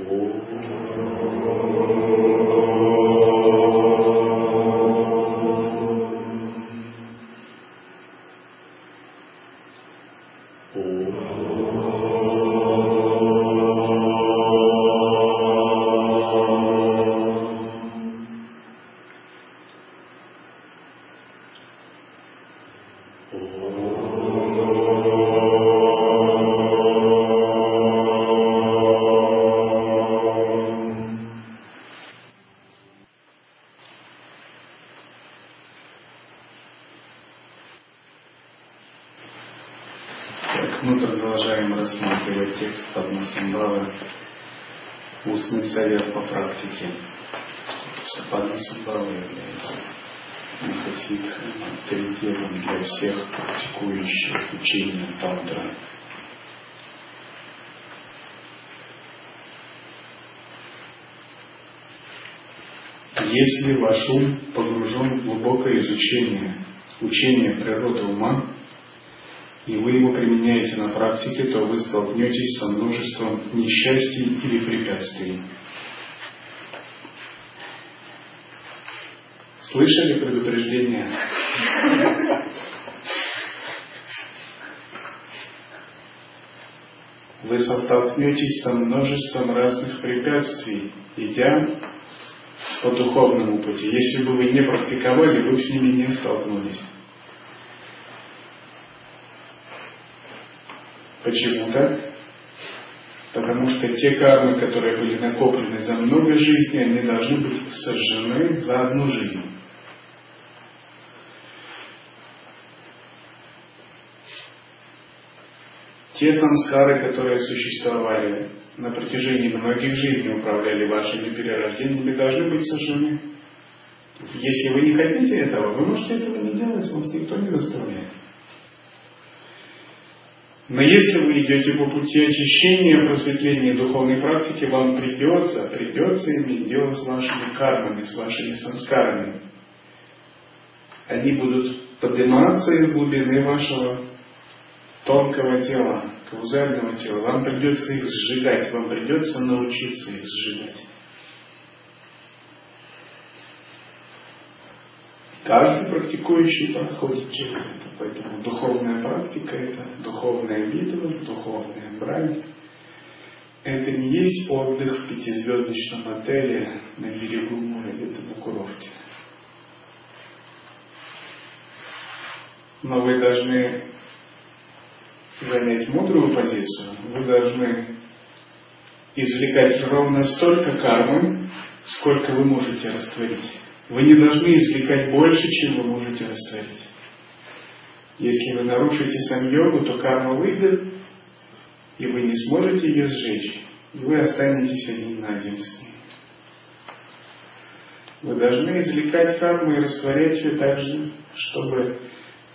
お Если ваш ум погружен в глубокое изучение учения природы ума, и вы его применяете на практике, то вы столкнетесь со множеством несчастий или препятствий. Слышали предупреждение? Вы столкнетесь со множеством разных препятствий, идя по духовному пути. Если бы вы не практиковали, вы бы с ними не столкнулись. Почему так? Потому что те кармы, которые были накоплены за много жизней, они должны быть сожжены за одну жизнь. Те самскары, которые существовали на протяжении многих жизней, управляли вашими перерождениями, должны быть сожжены. Если вы не хотите этого, вы можете этого не делать, вас никто не заставляет. Но если вы идете по пути очищения, просветления духовной практики, вам придется, придется иметь дело с вашими кармами, с вашими самскарами. Они будут подниматься из глубины вашего тонкого тела, каузального тела. Вам придется их сжигать, вам придется научиться их сжигать. Каждый практикующий проходит через это. Поэтому духовная практика – это духовная битва, духовная брань. Это не есть отдых в пятизвездочном отеле на берегу моря, это на курорте. Но вы должны занять мудрую позицию, вы должны извлекать ровно столько кармы, сколько вы можете растворить. Вы не должны извлекать больше, чем вы можете растворить. Если вы нарушите сам-йогу, то карма выйдет, и вы не сможете ее сжечь, и вы останетесь один на один с ней. Вы должны извлекать карму и растворять ее так же, чтобы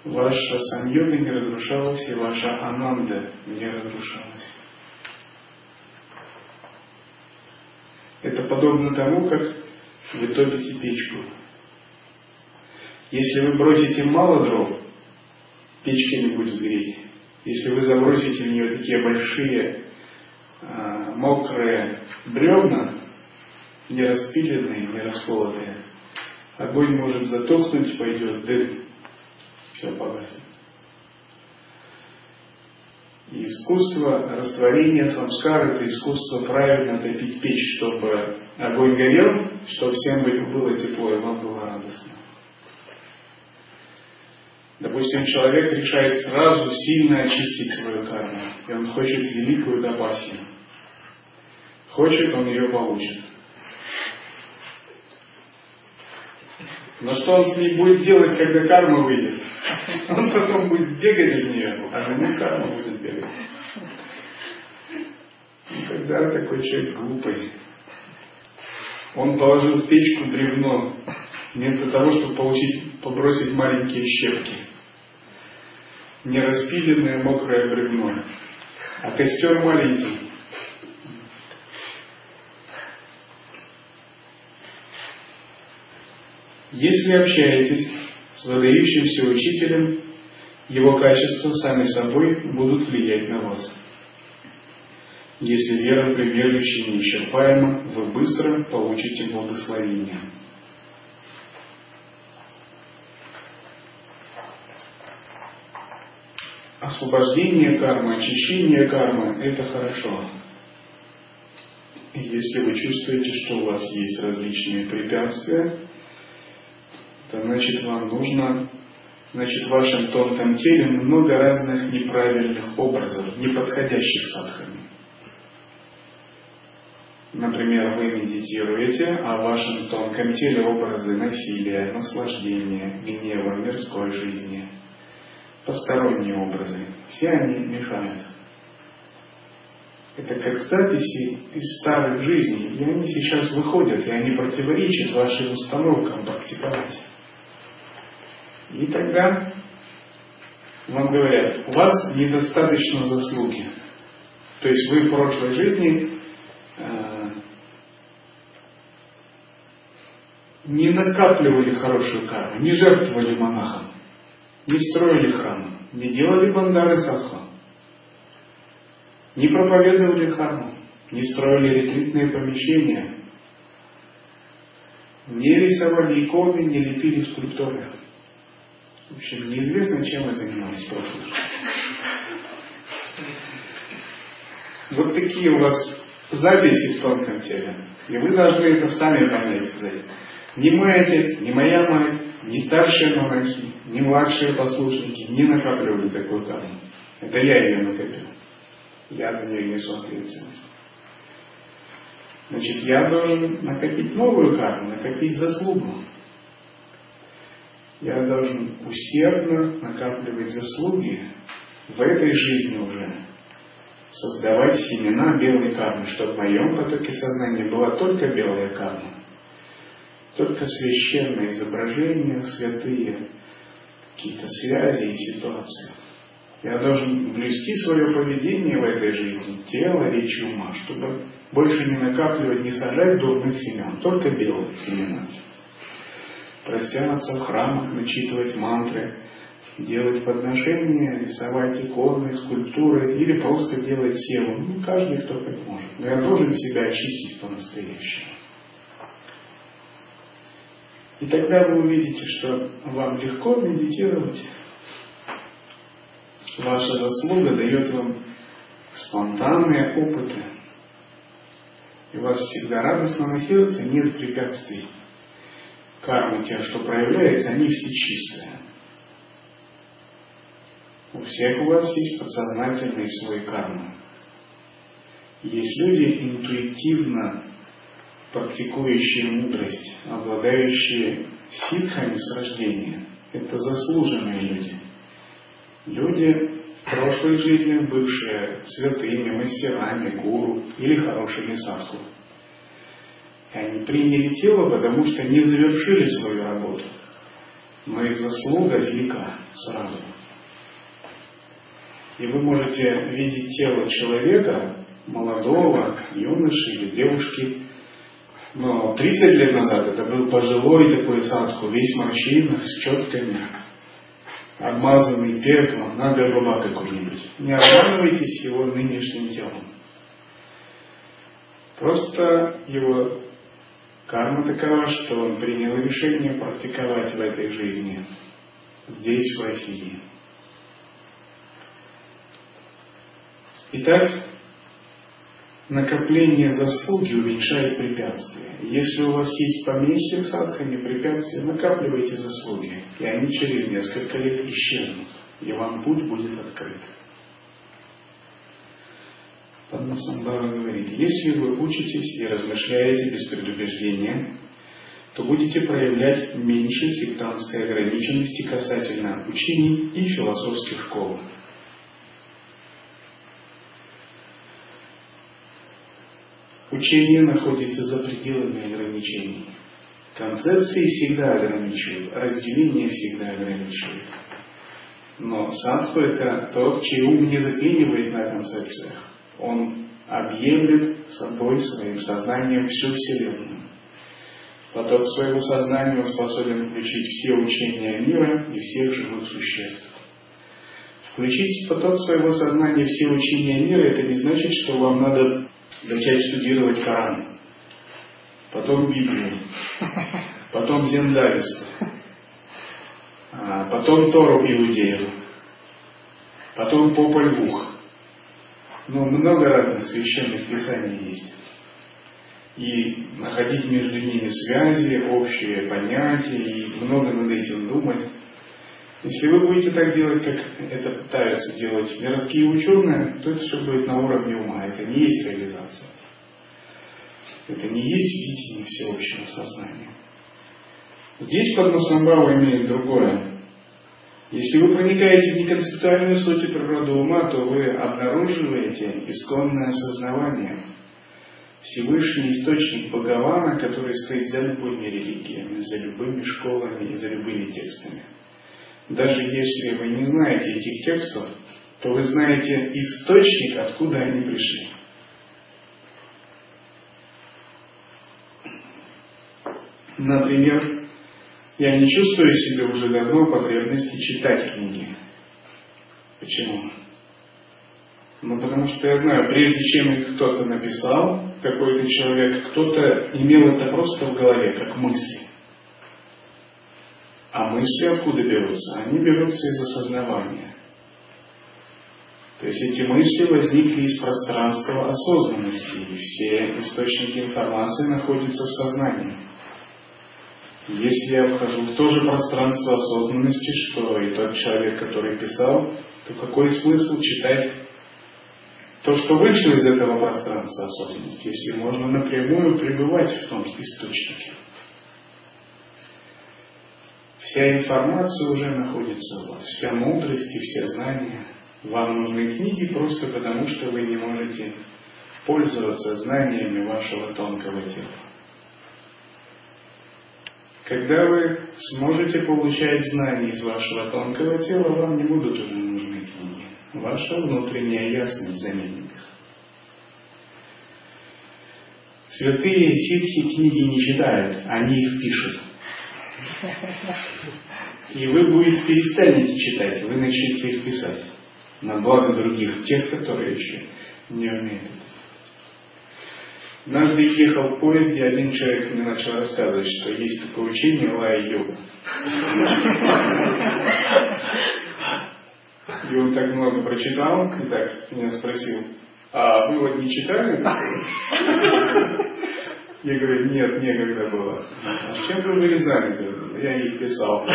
ваша самьога не разрушалась и ваша ананда не разрушалась. Это подобно тому, как вы топите печку. Если вы бросите мало дров, печка не будет греть. Если вы забросите в нее такие большие а, мокрые бревна, не распиленные, не расколотые, огонь может затухнуть, пойдет дым, все погаснет. И искусство растворения самскар – это искусство правильно топить печь, чтобы огонь горел, чтобы всем было тепло и вам было радостно. Допустим, человек решает сразу сильно очистить свою карму, и он хочет великую тапасию. Хочет, он ее получит. Но что он с ней будет делать, когда карма выйдет? Он потом будет бегать из нее, а за ним карма будет бегать. И когда такой человек глупый, он положил в печку бревно, вместо того, чтобы получить, побросить маленькие щепки. Не распиленное мокрое бревно, а костер маленький. Если общаетесь с выдающимся учителем, его качества сами собой будут влиять на вас. Если вера прибежище неисчерпаема, вы быстро получите благословение. Освобождение кармы, очищение кармы – это хорошо. Если вы чувствуете, что у вас есть различные препятствия, значит вам нужно, значит в вашем тонком теле много разных неправильных образов, не подходящих садхами. Например, вы медитируете, а в вашем тонком теле образы насилия, наслаждения, гнева, мирской жизни – посторонние образы. Все они мешают. Это как записи из старых жизней, и они сейчас выходят, и они противоречат вашим установкам практиковать. И тогда вам говорят, у вас недостаточно заслуги. То есть вы в прошлой жизни э, не накапливали хорошую карму, не жертвовали монахам не строили храмы, не делали бандары садху, не проповедовали харму, не строили ретритные помещения, не рисовали иконы, не лепили скульптуры. В общем, неизвестно, чем вы занимались в. Вот такие у вас записи в тонком теле. И вы должны это сами понять, сказать. Ни мой отец, ни моя мать, ни старшие монахи, ни младшие послушники не накапливали такую карму. Это я ее накопил. Я за нее несу ответственность. Значит, я должен накопить новую карму, накопить заслугу. Я должен усердно накапливать заслуги в этой жизни уже, создавать семена белой кармы, чтобы в моем потоке сознания была только белая карма, только священные изображения, святые, какие-то связи и ситуации. Я должен блюсти свое поведение в этой жизни, тело, речь и ума, чтобы больше не накапливать, не сажать дурных семян, только белые семена. Простянуться в храмах, начитывать мантры, делать подношения, рисовать иконы, скульптуры или просто делать севу. Ну, каждый, кто как может. Но я должен себя очистить по-настоящему. И тогда вы увидите, что вам легко медитировать. Ваша заслуга дает вам спонтанные опыты. И у вас всегда радостно на сердце, нет препятствий. Кармы, те, что проявляется, они все чистые. У всех у вас есть подсознательный свой кармы. Есть люди интуитивно практикующие мудрость, обладающие ситхами с рождения. Это заслуженные люди. Люди в прошлой жизни бывшие святыми, мастерами, гуру или хорошими садху. И они приняли тело, потому что не завершили свою работу. Но их заслуга велика сразу. И вы можете видеть тело человека, молодого, юноши или девушки, но 30 лет назад это был пожилой такой садху, весь в с четками, обмазанный пеплом, надо была какой-нибудь. Не обманывайтесь его нынешним телом. Просто его карма такова, что он принял решение практиковать в этой жизни, здесь, в России. Итак, накопление заслуги уменьшает препятствия. Если у вас есть поменьше садхани препятствия, накапливайте заслуги, и они через несколько лет исчезнут, и вам путь будет открыт. Падмасамбара говорит, если вы учитесь и размышляете без предубеждения, то будете проявлять меньше сектантской ограниченности касательно учений и философских школ. Учение находится за пределами ограничений. Концепции всегда ограничивают, разделение всегда ограничивает. Но садху это тот, чей ум не заклинивает на концепциях. Он объемлет собой, своим сознанием всю Вселенную. Поток своего сознания он способен включить все учения мира и всех живых существ. Включить в поток своего сознания все учения мира, это не значит, что вам надо начать студировать Коран, потом Библию, потом Зендаристу, а, потом Тору Иудеев, потом Попа Львух. Ну, много разных священных писаний есть. И находить между ними связи, общие понятия, и много над этим думать. Если вы будете так делать, как это пытаются делать мирские ученые, то это все будет на уровне ума. Это не есть реализация. Это не есть видение всеобщего сознания. Здесь Падмасамбава имеет другое. Если вы проникаете в неконцептуальную суть и природу ума, то вы обнаруживаете исконное осознавание. Всевышний источник Бхагавана, который стоит за любыми религиями, за любыми школами и за любыми текстами. Даже если вы не знаете этих текстов, то вы знаете источник, откуда они пришли. Например, я не чувствую в себе уже давно потребности читать книги. Почему? Ну, потому что я знаю, прежде чем их кто-то написал, какой-то человек, кто-то имел это просто в голове, как мысли. А мысли откуда берутся? Они берутся из осознавания. То есть эти мысли возникли из пространства осознанности, и все источники информации находятся в сознании. Если я вхожу в то же пространство осознанности, что и тот человек, который писал, то какой смысл читать то, что вышло из этого пространства осознанности, если можно напрямую пребывать в том источнике? Вся информация уже находится у вас, вся мудрость и все знания. Вам нужны книги просто потому, что вы не можете пользоваться знаниями вашего тонкого тела. Когда вы сможете получать знания из вашего тонкого тела, вам не будут уже нужны книги. Ваша внутренняя ясность заменит их. Святые ситхи книги не читают, они их пишут. И вы будете перестанете читать, вы начнете их писать на благо других, тех, которые еще не умеют это Однажды ехал в поезде, один человек мне начал рассказывать, что есть такое учение лая-йога. И он так много прочитал, и так меня спросил, а вы вот не читали? Я говорю, нет, некогда было. А чем вы были заняты? Я их писал.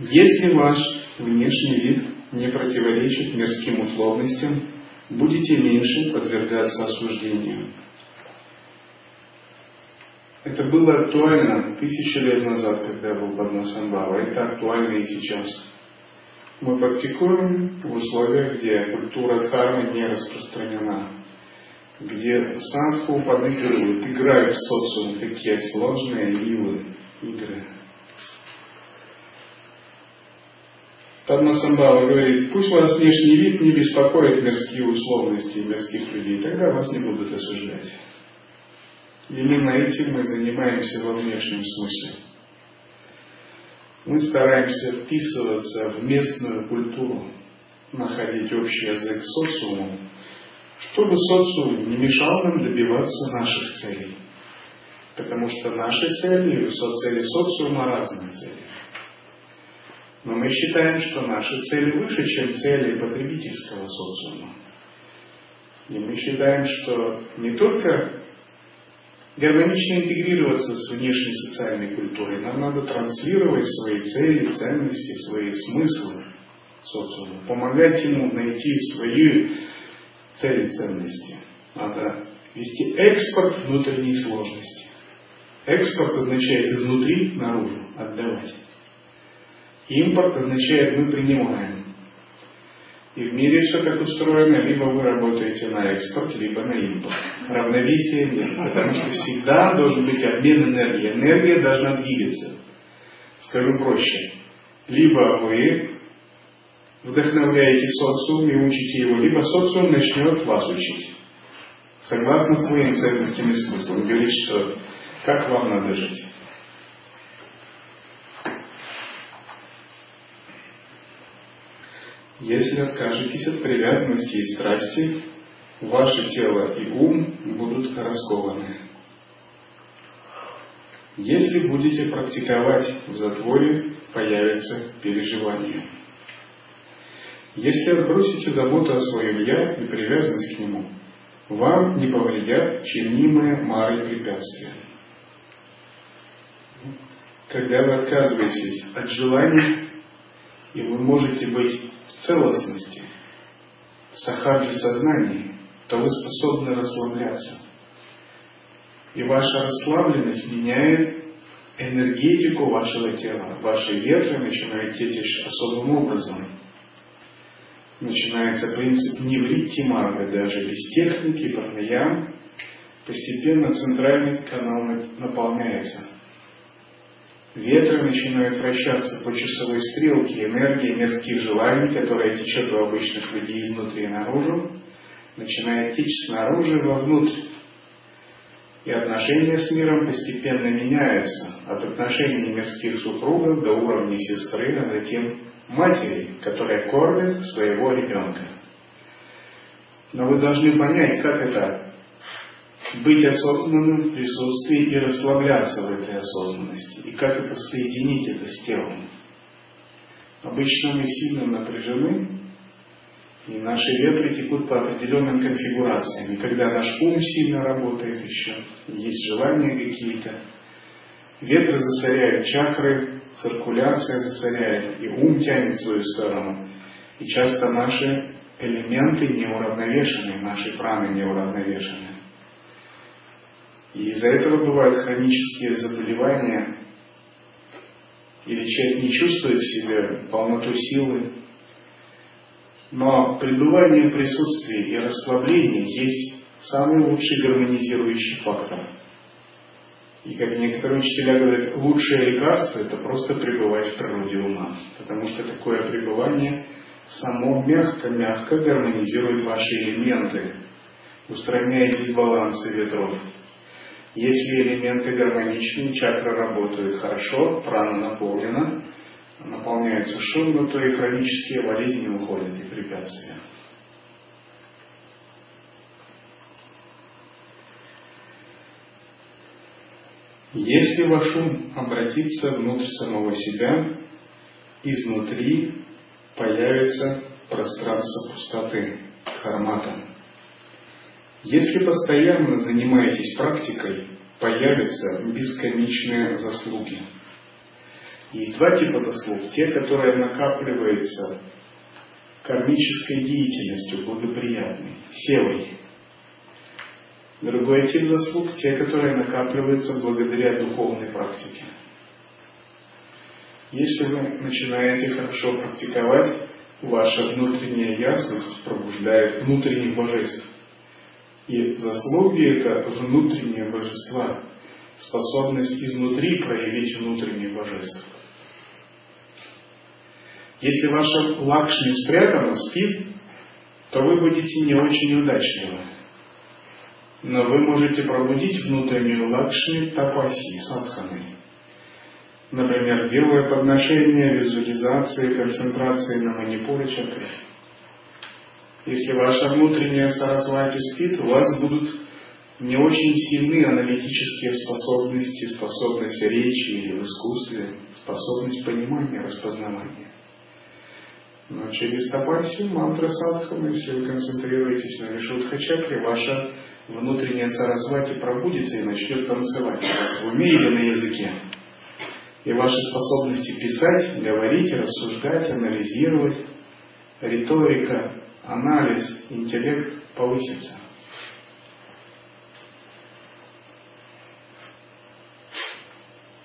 Если ваш внешний вид не противоречит мирским условностям, будете меньше подвергаться осуждению. Это было актуально тысячи лет назад, когда был Падмасамбава. Это актуально и сейчас. Мы практикуем в условиях, где культура дхармы не распространена, где садху подыгрывают, играют в социум такие сложные лилы, игры. Падмасамбава говорит, пусть вас внешний вид не беспокоит мирские условности и мирских людей, тогда вас не будут осуждать. Именно этим мы занимаемся во внешнем смысле. Мы стараемся вписываться в местную культуру, находить общий язык с социумом, чтобы социум не мешал нам добиваться наших целей. Потому что наши цели и цели социума разные цели. Но мы считаем, что наши цели выше, чем цели потребительского социума. И мы считаем, что не только гармонично интегрироваться с внешней социальной культурой, нам надо транслировать свои цели, ценности, свои смыслы социуму, помогать ему найти свои цели, ценности. Надо вести экспорт внутренней сложности. Экспорт означает изнутри наружу отдавать. Импорт означает мы принимаем. И в мире все так устроено, либо вы работаете на экспорт, либо на импорт. Равновесия нет, потому что всегда должен быть обмен энергии. Энергия должна двигаться. Скажу проще. Либо вы вдохновляете социум и учите его, либо социум начнет вас учить. согласно своим ценностям и смыслам, говорит, что как вам надо жить. Если откажетесь от привязанности и страсти, ваше тело и ум будут раскованы. Если будете практиковать в затворе, появится переживание. Если отбросите заботу о своем «я» и привязанность к нему, вам не повредят чинимые мары препятствия. Когда вы отказываетесь от желаний, и вы можете быть целостности, в сахаджи сознании, то вы способны расслабляться. И ваша расслабленность меняет энергетику вашего тела. Ваши ветры начинают течь особым образом. Начинается принцип неврити марга, даже без техники, пранаям. Постепенно центральный канал наполняется. Ветры начинают вращаться по часовой стрелке, энергия мирских желаний, которая течет у обычных людей изнутри наружу, начинает течь снаружи вовнутрь. И отношения с миром постепенно меняются от отношений мирских супругов до уровня сестры, а затем матери, которая кормит своего ребенка. Но вы должны понять, как это быть осознанным в присутствии и расслабляться в этой осознанности. И как это соединить это с телом. Обычно мы сильно напряжены, и наши ветры текут по определенным конфигурациям. И когда наш ум сильно работает еще, есть желания какие-то, ветры засоряют чакры, циркуляция засоряет, и ум тянет в свою сторону. И часто наши элементы не уравновешены, наши праны не уравновешены. И из-за этого бывают хронические заболевания, или человек не чувствует в себе полноту силы, но пребывание в присутствии и расслабление есть самый лучший гармонизирующий фактор. И как некоторые учителя говорят, лучшее лекарство – это просто пребывать в природе ума. Потому что такое пребывание само мягко-мягко гармонизирует ваши элементы, устраняет дисбалансы ветров. Если элементы гармоничны, чакры работают хорошо, прана наполнена – наполняются шумно, то и хронические болезни уходят и препятствия. Если ваш ум обратится внутрь самого себя, изнутри появится пространство пустоты, хармата. Если постоянно занимаетесь практикой, появятся бесконечные заслуги – есть два типа заслуг. Те, которые накапливаются кармической деятельностью, благоприятной, севой. Другой тип заслуг – те, которые накапливаются благодаря духовной практике. Если вы начинаете хорошо практиковать, ваша внутренняя ясность пробуждает внутренних божеств. И заслуги – это внутренние божества, способность изнутри проявить внутренних божеств. Если ваша лакшми спрятана, спит, то вы будете не очень удачливы. Но вы можете пробудить внутреннюю лакшми тапаси, садханой. Например, делая подношения, визуализации, концентрации на манипуре чакре. Если ваша внутренняя сарасвати спит, у вас будут не очень сильны аналитические способности, способность речи или в искусстве, способность понимания, распознавания. Но через тапаси, мантра садханы, если вы концентрируетесь на вишудха чакре, ваша внутренняя сарасвати пробудится и начнет танцевать у в уме или на языке. И ваши способности писать, говорить, рассуждать, анализировать, риторика, анализ, интеллект повысится.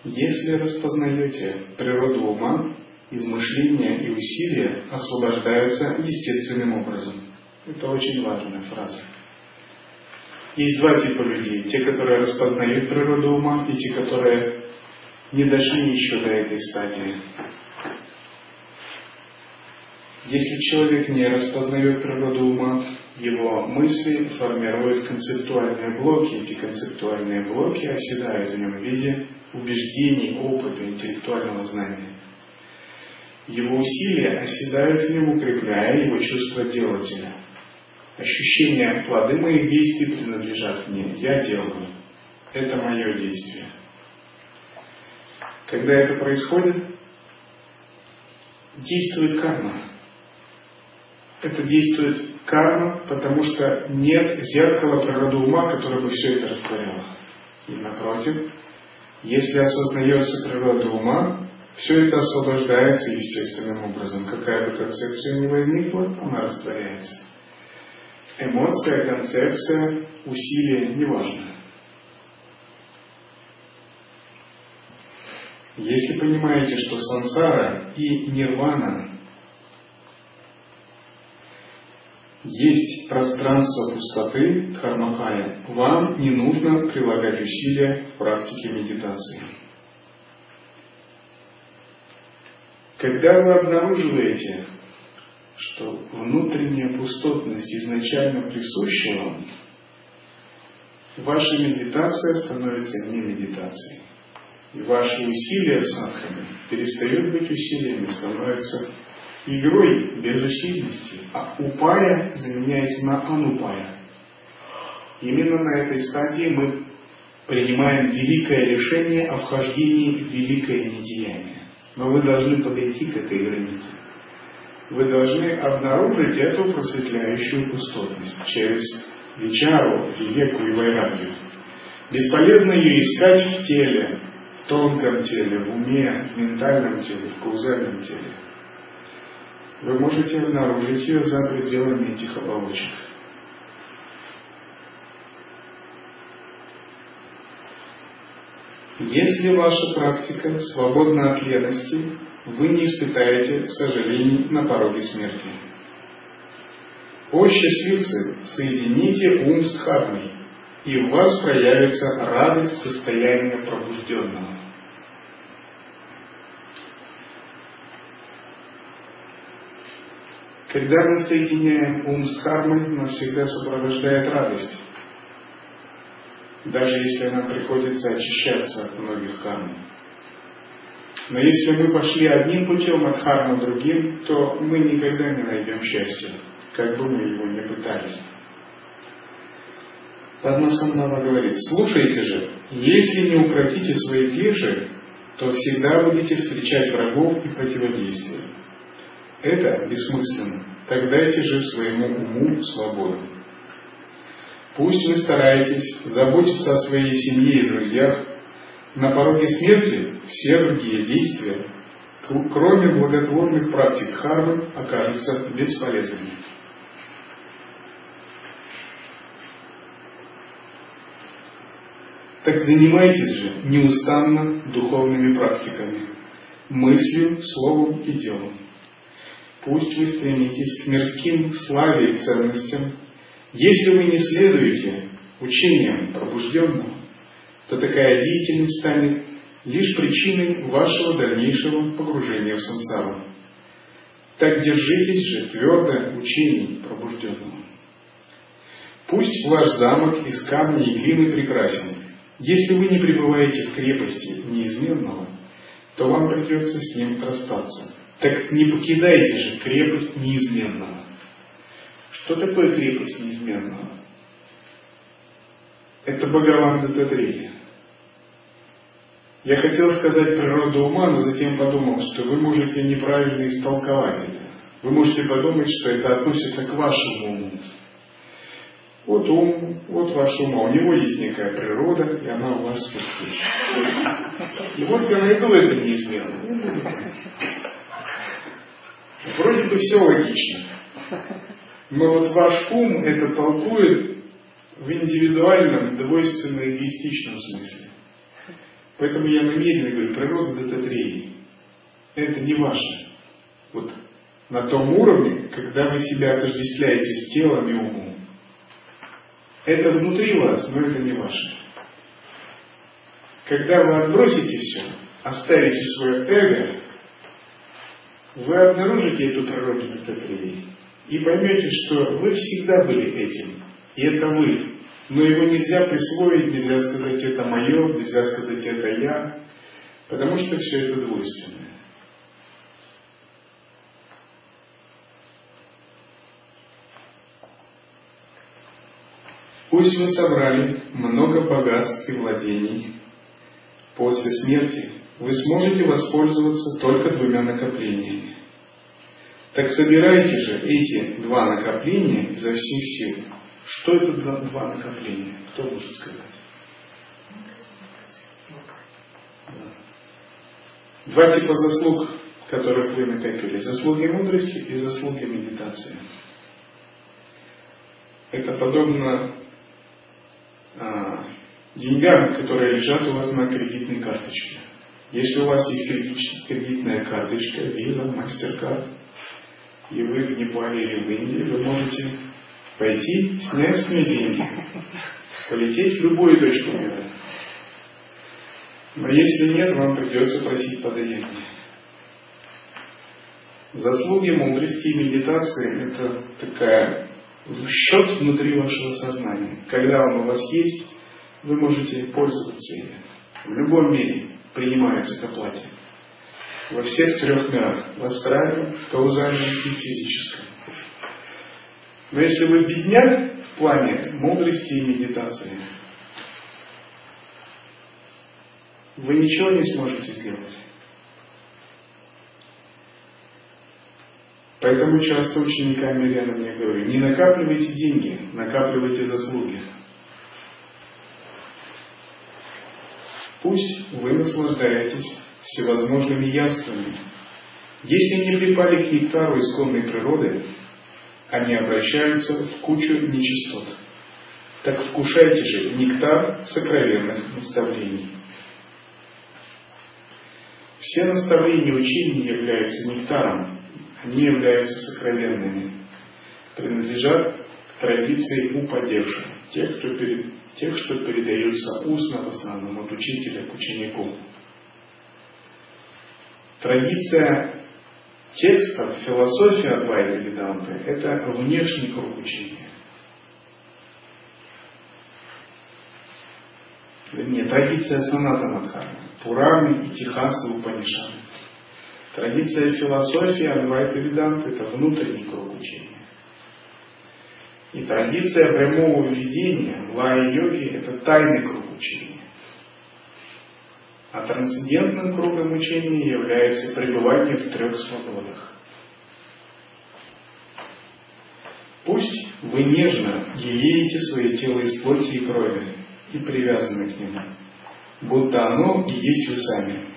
Если распознаете природу ума, измышления и усилия освобождаются естественным образом. Это очень важная фраза. Есть два типа людей. Те, которые распознают природу ума, и те, которые не дошли еще до этой стадии. Если человек не распознает природу ума, его мысли формируют концептуальные блоки. Эти концептуальные блоки оседают в нем в виде убеждений, опыта, интеллектуального знания. Его усилия оседают в нем, укрепляя его чувство делателя. Ощущение плоды моих действий принадлежат мне. Я делаю. Это мое действие. Когда это происходит, действует карма. Это действует карма, потому что нет зеркала природы ума, которое бы все это растворяло. И напротив, если осознается природа ума, все это освобождается естественным образом. Какая бы концепция ни возникла, она растворяется. Эмоция, концепция, усилие, неважно. Если понимаете, что сансара и нирвана есть пространство пустоты, дхармакая, вам не нужно прилагать усилия в практике медитации. Когда вы обнаруживаете, что внутренняя пустотность изначально присуща вам, ваша медитация становится не медитацией. И ваши усилия в садхане перестают быть усилиями, становятся игрой без усильности, а упая заменяется на анупая. Именно на этой стадии мы принимаем великое решение о вхождении в великое недеяние. Но вы должны подойти к этой границе. Вы должны обнаружить эту просветляющую пустотность через вечару, веку и вайрагию. Бесполезно ее искать в теле, в тонком теле, в уме, в ментальном теле, в каузальном теле. Вы можете обнаружить ее за пределами этих оболочек. Если ваша практика свободна от лености, вы не испытаете сожалений на пороге смерти. О счастливцы, соедините ум с дхармой, и в вас проявится радость состояния пробужденного. Когда мы соединяем ум с дхармой, нас всегда сопровождает радость даже если нам приходится очищаться от многих карм. Но если мы пошли одним путем от харма другим, то мы никогда не найдем счастья, как бы мы его ни пытались. Падмасамнава говорит, слушайте же, если не укротите свои клеши, то всегда будете встречать врагов и противодействия. Это бессмысленно. Так дайте же своему уму свободу. Пусть вы стараетесь заботиться о своей семье и друзьях. На пороге смерти все другие действия, кроме благотворных практик хармы, окажутся бесполезными. Так занимайтесь же неустанно духовными практиками, мыслью, словом и делом. Пусть вы стремитесь к мирским славе и ценностям, если вы не следуете учениям пробужденного, то такая деятельность станет лишь причиной вашего дальнейшего погружения в сансару. Так держитесь же твердо учений пробужденного. Пусть ваш замок из камня и глины прекрасен. Если вы не пребываете в крепости неизменного, то вам придется с ним расстаться. Так не покидайте же крепость неизменного. Что такое крепость неизменного? Это Бхагаван Дататрия. Я хотел сказать природу ума, но затем подумал, что вы можете неправильно истолковать это. Вы можете подумать, что это относится к вашему уму. Вот ум, вот ваш ум, а у него есть некая природа, и она у вас есть. И вот я найду это неизменно. Вроде бы все логично. Но вот ваш ум это толкует в индивидуальном, двойственно эгоистичном смысле. Поэтому я намеренно говорю, природа дататреи. Это не ваше. Вот на том уровне, когда вы себя отождествляете с телом и умом. Это внутри вас, но это не ваше. Когда вы отбросите все, оставите свое эго, вы обнаружите эту природу Дататрии и поймете, что вы всегда были этим, и это вы. Но его нельзя присвоить, нельзя сказать это мое, нельзя сказать это я, потому что все это двойственное. Пусть вы собрали много богатств и владений. После смерти вы сможете воспользоваться только двумя накоплениями. Так собирайте же эти два накопления изо всех сил. Что это за два накопления? Кто может сказать? Два типа заслуг, которых вы накопили. Заслуги мудрости и заслуги медитации. Это подобно а, деньгам, которые лежат у вас на кредитной карточке. Если у вас есть кредитная карточка, виза, MasterCard, и вы в Непале или в Индии, вы можете пойти, снять с нее деньги, полететь в любую точку мира. Но если нет, вам придется просить подаяние. Заслуги мудрости и медитации – это такая счет внутри вашего сознания. Когда он у вас есть, вы можете пользоваться им. В любом мире принимается к оплате. Во всех трех мирах. В астральном, в каузальном и физическом. Но если вы бедняк в плане мудрости и медитации, вы ничего не сможете сделать. Поэтому часто ученикам Мирьяна мне говорю, не накапливайте деньги, накапливайте заслуги. Пусть вы наслаждаетесь всевозможными яствами. Если не припали к нектару исконной природы, они обращаются в кучу нечистот. Так вкушайте же нектар сокровенных наставлений. Все наставления учения являются нектаром, они являются сокровенными, принадлежат к традиции упадевших, тех, кто перед, тех, что передаются устно в основном от учителя к ученику. Традиция текстов, философия Адвайта Веданты – это внешний круг учения. Вернее, традиция Саната Мадхарма, Пураны и Техасы Упанишаны. Традиция философии Адвайта Веданты – это внутренний круг учения. И традиция прямого введения лая-йоги – это тайный круг учения. А трансцендентным кругом учения является пребывание в трех свободах. Пусть вы нежно гелеете свое тело из плоти и крови и привязаны к нему, будто оно и есть вы сами –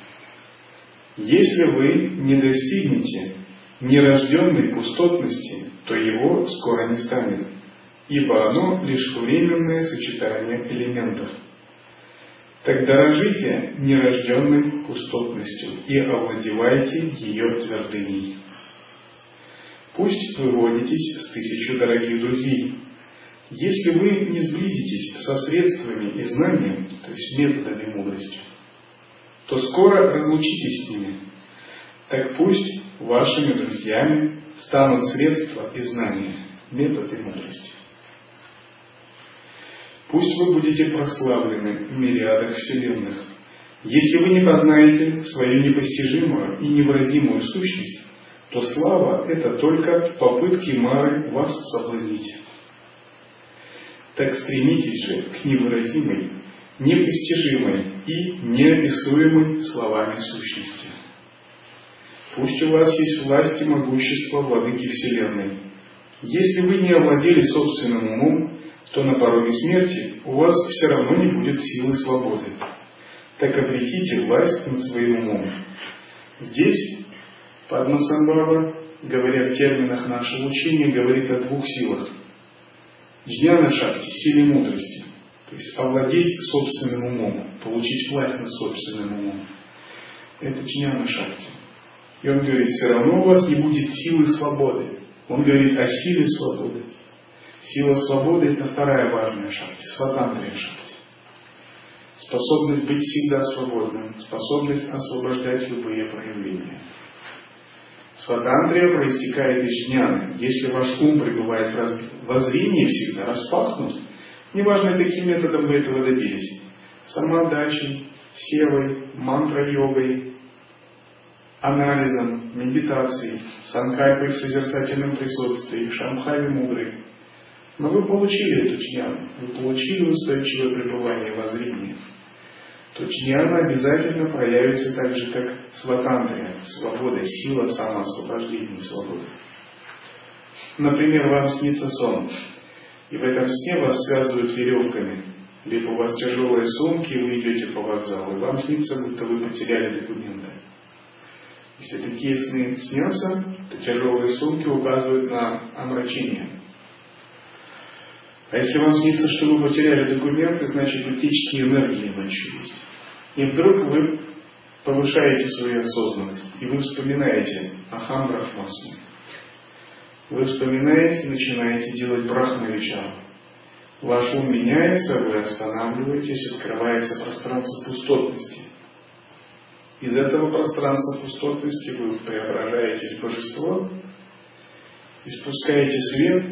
если вы не достигнете нерожденной пустотности, то его скоро не станет, ибо оно лишь временное сочетание элементов. Так дорожите нерожденной пустотностью и овладевайте ее твердыней. Пусть вы водитесь с тысячу дорогих друзей. Если вы не сблизитесь со средствами и знанием, то есть методами мудрости, то скоро разлучитесь с ними. Так пусть вашими друзьями станут средства и знания, методы мудрости. Пусть вы будете прославлены в мириадах вселенных. Если вы не познаете свою непостижимую и невыразимую сущность, то слава – это только попытки Мары вас соблазнить. Так стремитесь же к невыразимой непостижимой и неописуемой словами сущности. Пусть у вас есть власть и могущество владыки Вселенной. Если вы не овладели собственным умом, то на пороге смерти у вас все равно не будет силы свободы. Так обретите власть над своим умом. Здесь Падмасамбава, говоря в терминах нашего учения, говорит о двух силах. Джняна Шакти – силе мудрости. То есть овладеть собственным умом, получить власть над собственным умом. Это джняна шакти. И он говорит, все равно у вас не будет силы свободы. Он говорит о силе свободы. Сила свободы – это вторая важная шахти, сватантрия шахти. Способность быть всегда свободным, способность освобождать любые проявления. Сватантрия проистекает из джняны. Если ваш ум пребывает в воззрении всегда распахнут, неважно, каким методом вы этого добились, самоотдачей, севой, мантра-йогой, анализом, медитацией, санкальпой в созерцательном присутствии, шамхави мудрой. Но вы получили эту джняну, вы получили устойчивое пребывание во зрении. То джняна обязательно проявится так же, как сватантрия, свобода, сила самоосвобождения, свобода. Например, вам снится сон, и в этом сне вас связывают веревками, либо у вас тяжелые сумки, и вы идете по вокзалу, и вам снится, будто вы потеряли документы. Если такие сны снятся, то тяжелые сумки указывают на омрачение. А если вам снится, что вы потеряли документы, значит утечки энергии ночью есть. И вдруг вы повышаете свою осознанность, и вы вспоминаете Ахам Брахмасми. Вы вспоминаете, начинаете делать брахма. Ваш ум меняется, вы останавливаетесь, открывается пространство пустотности. Из этого пространства пустотности вы преображаетесь в божество, испускаете свет,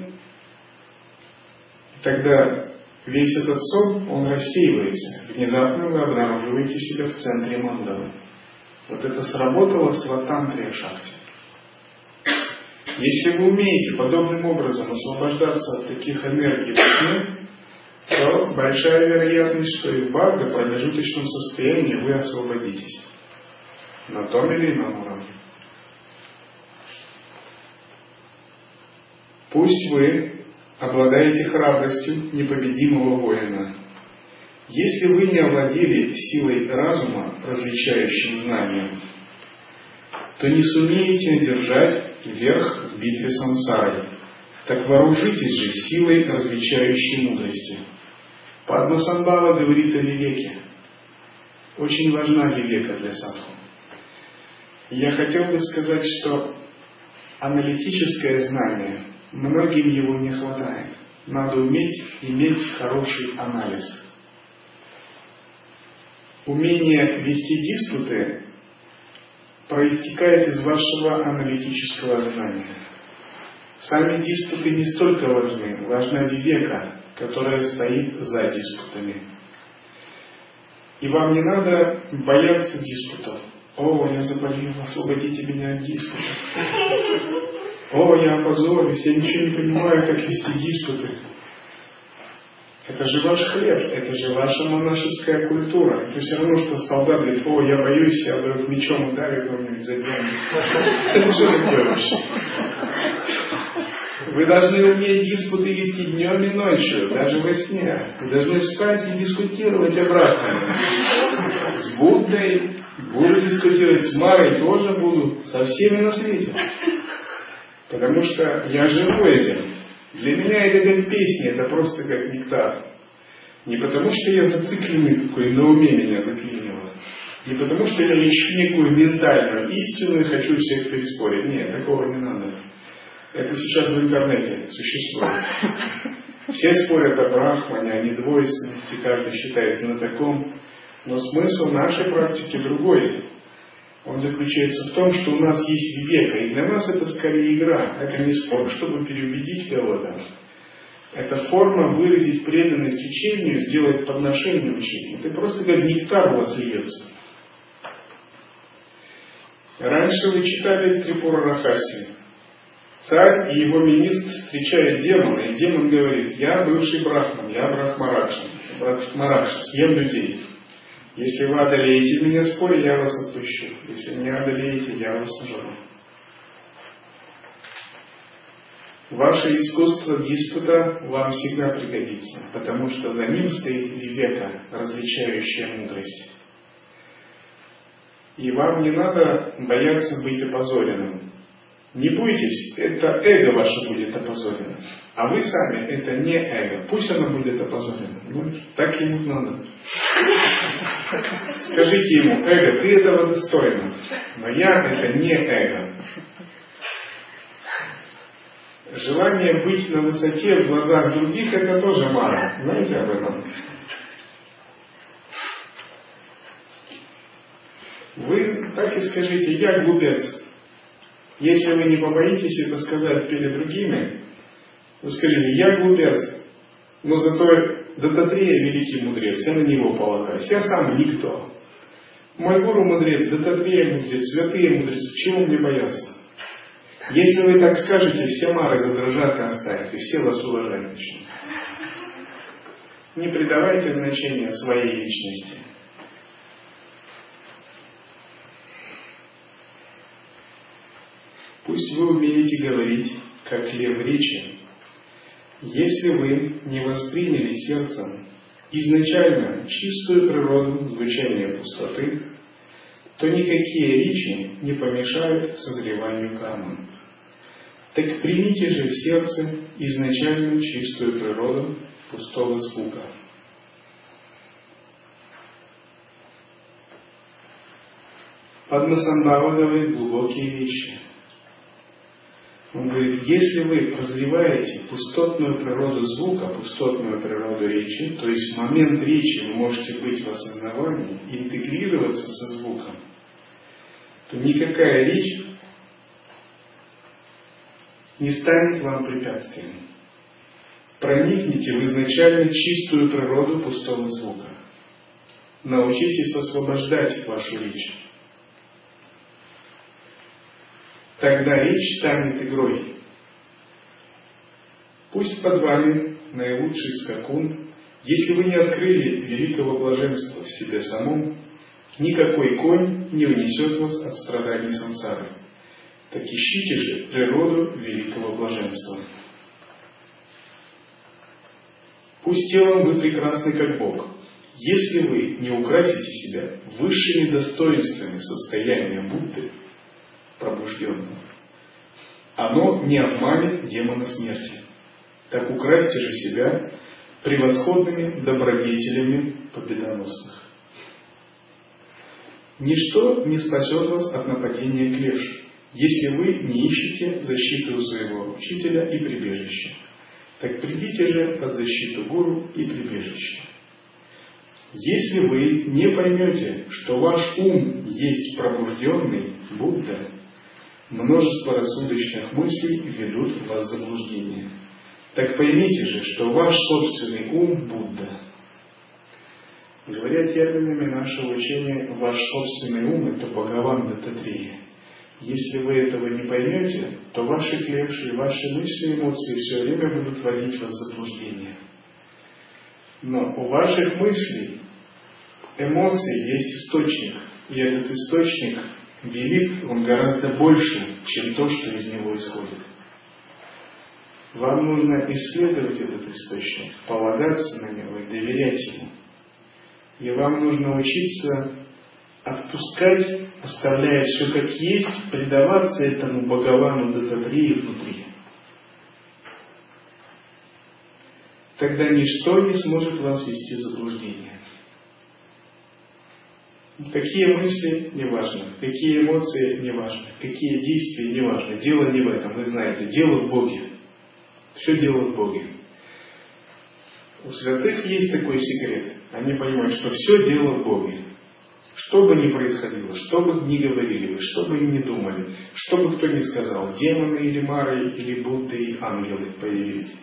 тогда весь этот сон, он рассеивается. Внезапно вы обнаруживаете себя в центре мандалы. Вот это сработало с Ватантрия Шакти. Если вы умеете подобным образом освобождаться от таких энергий в сне, то большая вероятность, что и в Барда промежуточном состоянии вы освободитесь на том или ином уровне. Пусть вы обладаете храбростью непобедимого воина. Если вы не овладели силой разума, различающим знанием, то не сумеете одержать верх в битве сансары. Так вооружитесь же силой различающей мудрости. Падмасамбава говорит о вивеке. Очень важна вивека для садху. Я хотел бы сказать, что аналитическое знание, многим его не хватает. Надо уметь иметь хороший анализ. Умение вести диспуты проистекает из вашего аналитического знания. Сами диспуты не столько важны, важна вивека, которая стоит за диспутами. И вам не надо бояться диспутов. О, я заболел, освободите меня от диспута. О, я опозорюсь, я ничего не понимаю, как вести диспуты. Это же ваш хлеб, это же ваша монашеская культура. Это все равно, что солдат говорит, о, я боюсь, я вдруг мечом ударю кого-нибудь за Это что такое вообще? Вы должны уметь диспуты вести днем и ночью, даже во сне. Вы должны встать и дискутировать обратно. С Буддой, буду дискутировать с Марой, тоже буду, со всеми на свете. Потому что я живу этим. Для меня это как песня, это просто как нектар. Не потому, что я зацикленный такой, на уме меня заклинило. Не потому, что я ищу некую ментальную истину и хочу всех переспорить. Нет, такого не надо. Это сейчас в интернете существует. Все спорят о брахмане, о недвойственности, каждый считает на таком. Но смысл нашей практики другой. Он заключается в том, что у нас есть века, и для нас это скорее игра. Это не спор, чтобы переубедить кого-то. Это форма выразить преданность учению, сделать подношение учению. Это просто как нектар у вас льется. Раньше вы читали Трипура Рахаси. Царь и его министр встречают демона, и демон говорит, я бывший брахман, я брахмаракша, брахмаракша, съем людей. Если вы одолеете меня в споре, я вас отпущу. Если не одолеете, я вас сожру. Ваше искусство диспута вам всегда пригодится, потому что за ним стоит вивека, различающая мудрость. И вам не надо бояться быть опозоренным. Не бойтесь, это эго ваше будет опозорено. А вы сами, это не эго. Пусть оно будет опозорено. Ну, так ему надо. Скажите ему, эго, ты этого достойна. Но я это не эго. Желание быть на высоте в глазах других, это тоже мало. Знаете об этом? Вы так и скажите, я глупец, Если вы не побоитесь это сказать перед другими, вы скажите, я глупец, но зато Дататрея великий мудрец, я на него полагаюсь, я сам никто. Мой гуру мудрец, Дататрея мудрец, святые мудрецы, чего мне бояться? Если вы так скажете, все мары задрожат и оставят, и все вас уважать начнут. Не придавайте значения своей личности. Пусть вы умеете говорить, как лев речи. Если вы не восприняли сердцем изначально чистую природу звучания пустоты, то никакие речи не помешают созреванию кармы. Так примите же в сердце изначальную чистую природу пустого звука. Падмасамбхава говорит глубокие вещи. Он говорит, если вы развиваете пустотную природу звука, пустотную природу речи, то есть в момент речи вы можете быть в осознавании, интегрироваться со звуком, то никакая речь не станет вам препятствием. Проникните в изначально чистую природу пустого звука. Научитесь освобождать вашу речь. Тогда речь станет игрой. Пусть под вами наилучший скакун, если вы не открыли великого блаженства в себе самом, никакой конь не унесет вас от страданий сансары. Так ищите же природу великого блаженства. Пусть телом вы прекрасны, как Бог. Если вы не украсите себя высшими достоинствами состояния Будды, пробужденного, оно не обманет демона смерти. Так украсьте же себя превосходными добродетелями победоносных. Ничто не спасет вас от нападения клеш, если вы не ищете защиту своего учителя и прибежища. Так придите же под защиту гуру и прибежище. Если вы не поймете, что ваш ум есть пробужденный Будда, множество рассудочных мыслей ведут вас в заблуждение. Так поймите же, что ваш собственный ум Будда. Говоря терминами нашего учения, ваш собственный ум – это Бхагаван Дататрия. Если вы этого не поймете, то ваши клеши, ваши мысли эмоции все время будут вводить вас в заблуждение. Но у ваших мыслей, эмоций есть источник. И этот источник велик, он гораздо больше, чем то, что из него исходит. Вам нужно исследовать этот источник, полагаться на него и доверять ему. И вам нужно учиться отпускать, оставляя все как есть, предаваться этому Бхагавану Дататрии внутри. Тогда ничто не сможет вас вести в заблуждение. Какие мысли, неважно. Какие эмоции, неважно. Какие действия, неважно. Дело не в этом, вы знаете. Дело в Боге. Все дело в Боге. У святых есть такой секрет. Они понимают, что все дело в Боге. Что бы ни происходило, что бы ни говорили вы, что бы ни думали, что бы кто ни сказал, демоны или мары, или Будды, и ангелы появились.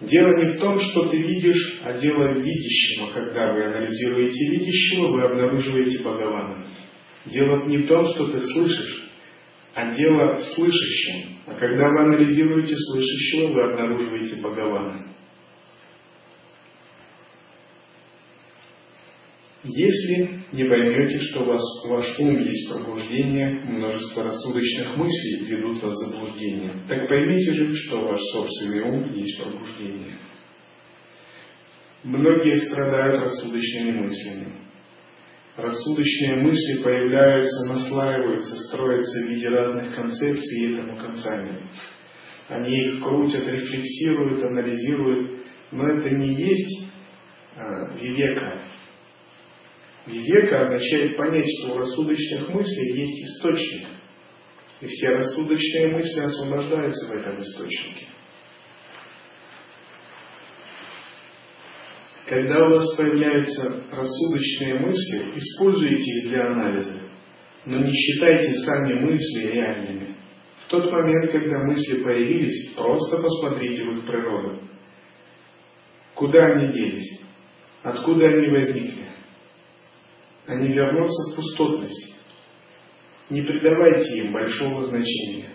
Дело не в том, что ты видишь, а дело в видящем. А когда вы анализируете видящего, вы обнаруживаете Бхагавана. Дело не в том, что ты слышишь, а дело в слышащем. А когда вы анализируете слышащего, вы обнаруживаете Бхагавана. Если не поймете, что вас, ваш ум есть пробуждение, множество рассудочных мыслей ведут вас в заблуждение, так поймите же, что ваш собственный ум есть пробуждение. Многие страдают рассудочными мыслями. Рассудочные мысли появляются, наслаиваются, строятся в виде разных концепций, и этому конца нет. Они их крутят, рефлексируют, анализируют, но это не есть а, вивека, Вивека означает понять, что у рассудочных мыслей есть источник. И все рассудочные мысли освобождаются в этом источнике. Когда у вас появляются рассудочные мысли, используйте их для анализа. Но не считайте сами мысли реальными. В тот момент, когда мысли появились, просто посмотрите в их природу. Куда они делись? Откуда они возникли? Они вернутся в пустотность. Не придавайте им большого значения.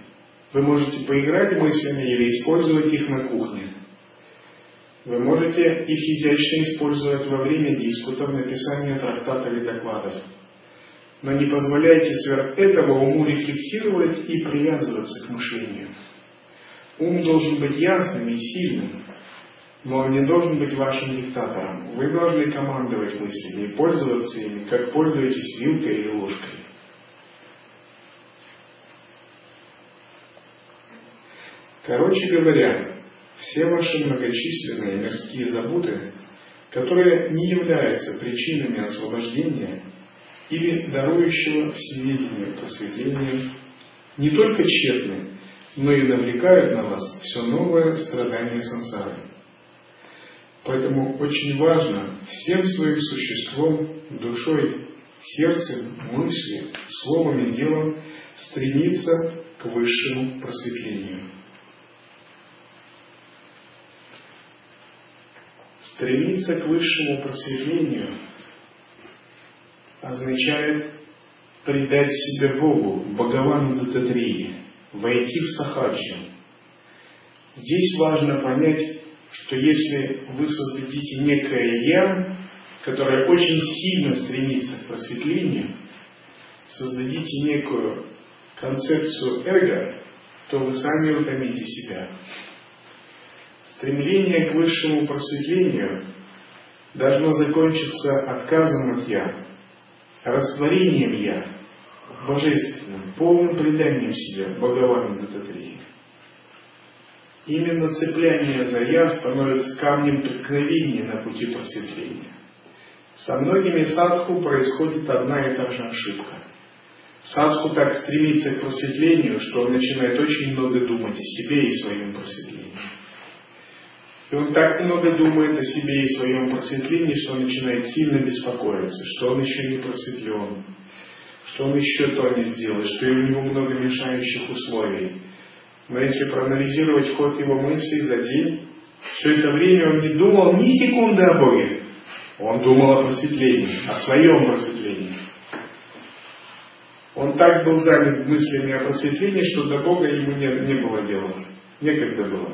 Вы можете поиграть мыслями или использовать их на кухне. Вы можете их изящно использовать во время диспутов, написания трактатов и докладов. Но не позволяйте сверх этого уму рефлексировать и привязываться к мышлению. Ум должен быть ясным и сильным, но он не должен быть вашим диктатором. Вы должны командовать мыслями и пользоваться ими, как пользуетесь вилкой или ложкой. Короче говоря, все ваши многочисленные мирские заботы, которые не являются причинами освобождения или дарующего всеведению просветления, не только тщетны, но и навлекают на вас все новое страдание сансары. Поэтому очень важно всем своим существом, душой, сердцем, мыслью, словом и делом стремиться к высшему просветлению. Стремиться к высшему просветлению означает предать себя Богу, Бхагавану Дататрии, войти в сахаджи. Здесь важно понять, что если вы создадите некое «я», которое очень сильно стремится к просветлению, создадите некую концепцию эго, то вы сами утомите себя. Стремление к высшему просветлению должно закончиться отказом от «я», растворением «я», божественным, полным преданием себя Бхагавану Дататрии. Именно цепляние за «я» становится камнем преткновения на пути просветления. Со многими садху происходит одна и та же ошибка. Садху так стремится к просветлению, что он начинает очень много думать о себе и своем просветлении. И он так много думает о себе и своем просветлении, что он начинает сильно беспокоиться, что он еще не просветлен, что он еще то не сделает, что у него много мешающих условий. Но если проанализировать ход его мыслей за день, все это время он не думал ни секунды о Боге. Он думал о просветлении, о своем просветлении. Он так был занят мыслями о просветлении, что до Бога ему не, не было дела. Некогда было.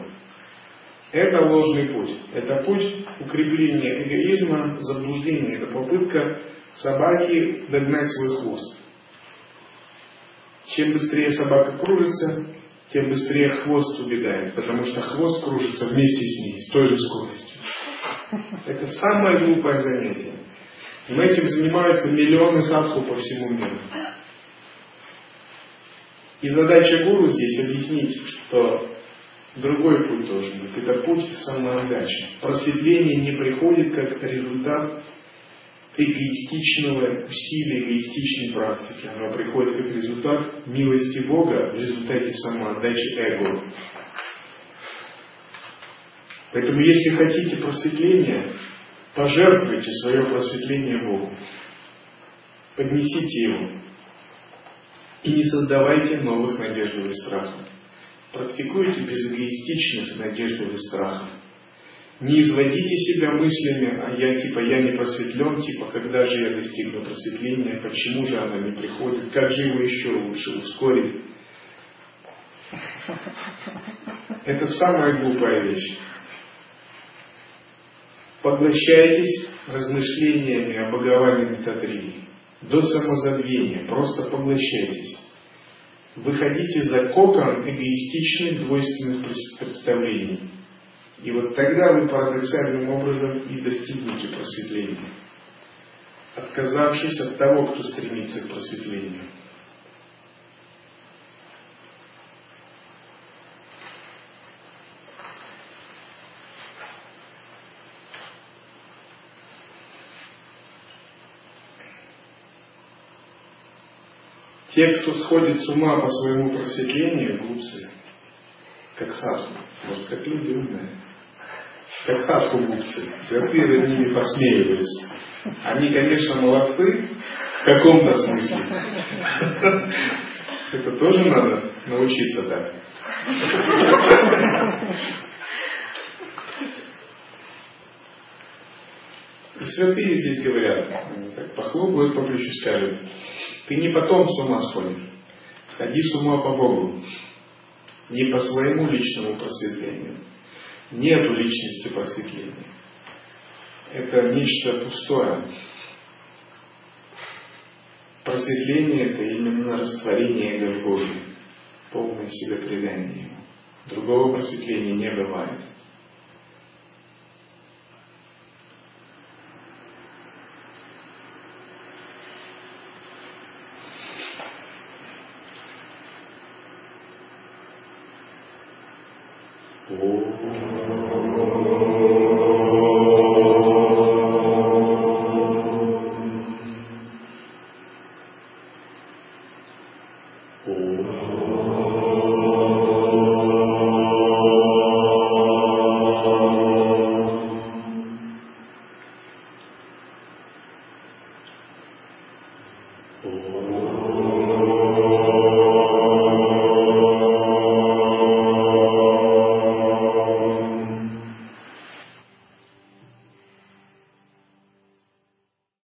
Это ложный путь. Это путь укрепления эгоизма, заблуждения. Это попытка собаки догнать свой хвост. Чем быстрее собака кружится, тем быстрее хвост убегает, потому что хвост кружится вместе с ней, с той же скоростью. Это самое глупое занятие. Но этим занимаются миллионы садху по всему миру. И задача гуру здесь объяснить, что другой путь должен быть. Это путь самоотдачи. Просветление не приходит как результат эгоистичного усилия, эгоистичной практики. Оно приходит как результат милости Бога в результате самоотдачи эго. Поэтому, если хотите просветления, пожертвуйте свое просветление Богу. Поднесите его. И не создавайте новых надежд и страхов. Практикуйте без эгоистичных надежд и страхов. Не изводите себя мыслями, а я типа я не просветлен, типа когда же я достигну просветления, почему же оно не приходит, как же его еще лучше ускорить. Это самая глупая вещь. Поглощайтесь размышлениями о Бхагаване Татрии до самозабвения, просто поглощайтесь. Выходите за кокон эгоистичных двойственных представлений – и вот тогда вы парадоксальным образом и достигнете просветления, отказавшись от того, кто стремится к просветлению. Те, кто сходит с ума по своему просветлению, глупцы, как садху, может, как люди умные как садху-гупсы, святые над ними посмеивались. Они, конечно, молодцы в каком-то смысле, Это тоже надо научиться так. И святые здесь говорят, так похлопают по плечу, скажут, ты не потом с ума сходишь, сходи с ума по Богу, не по своему личному просветлению. Нету личности просветления. Это нечто пустое. Просветление – это именно растворение эго в Божьем, полное себе предание. Другого просветления не бывает.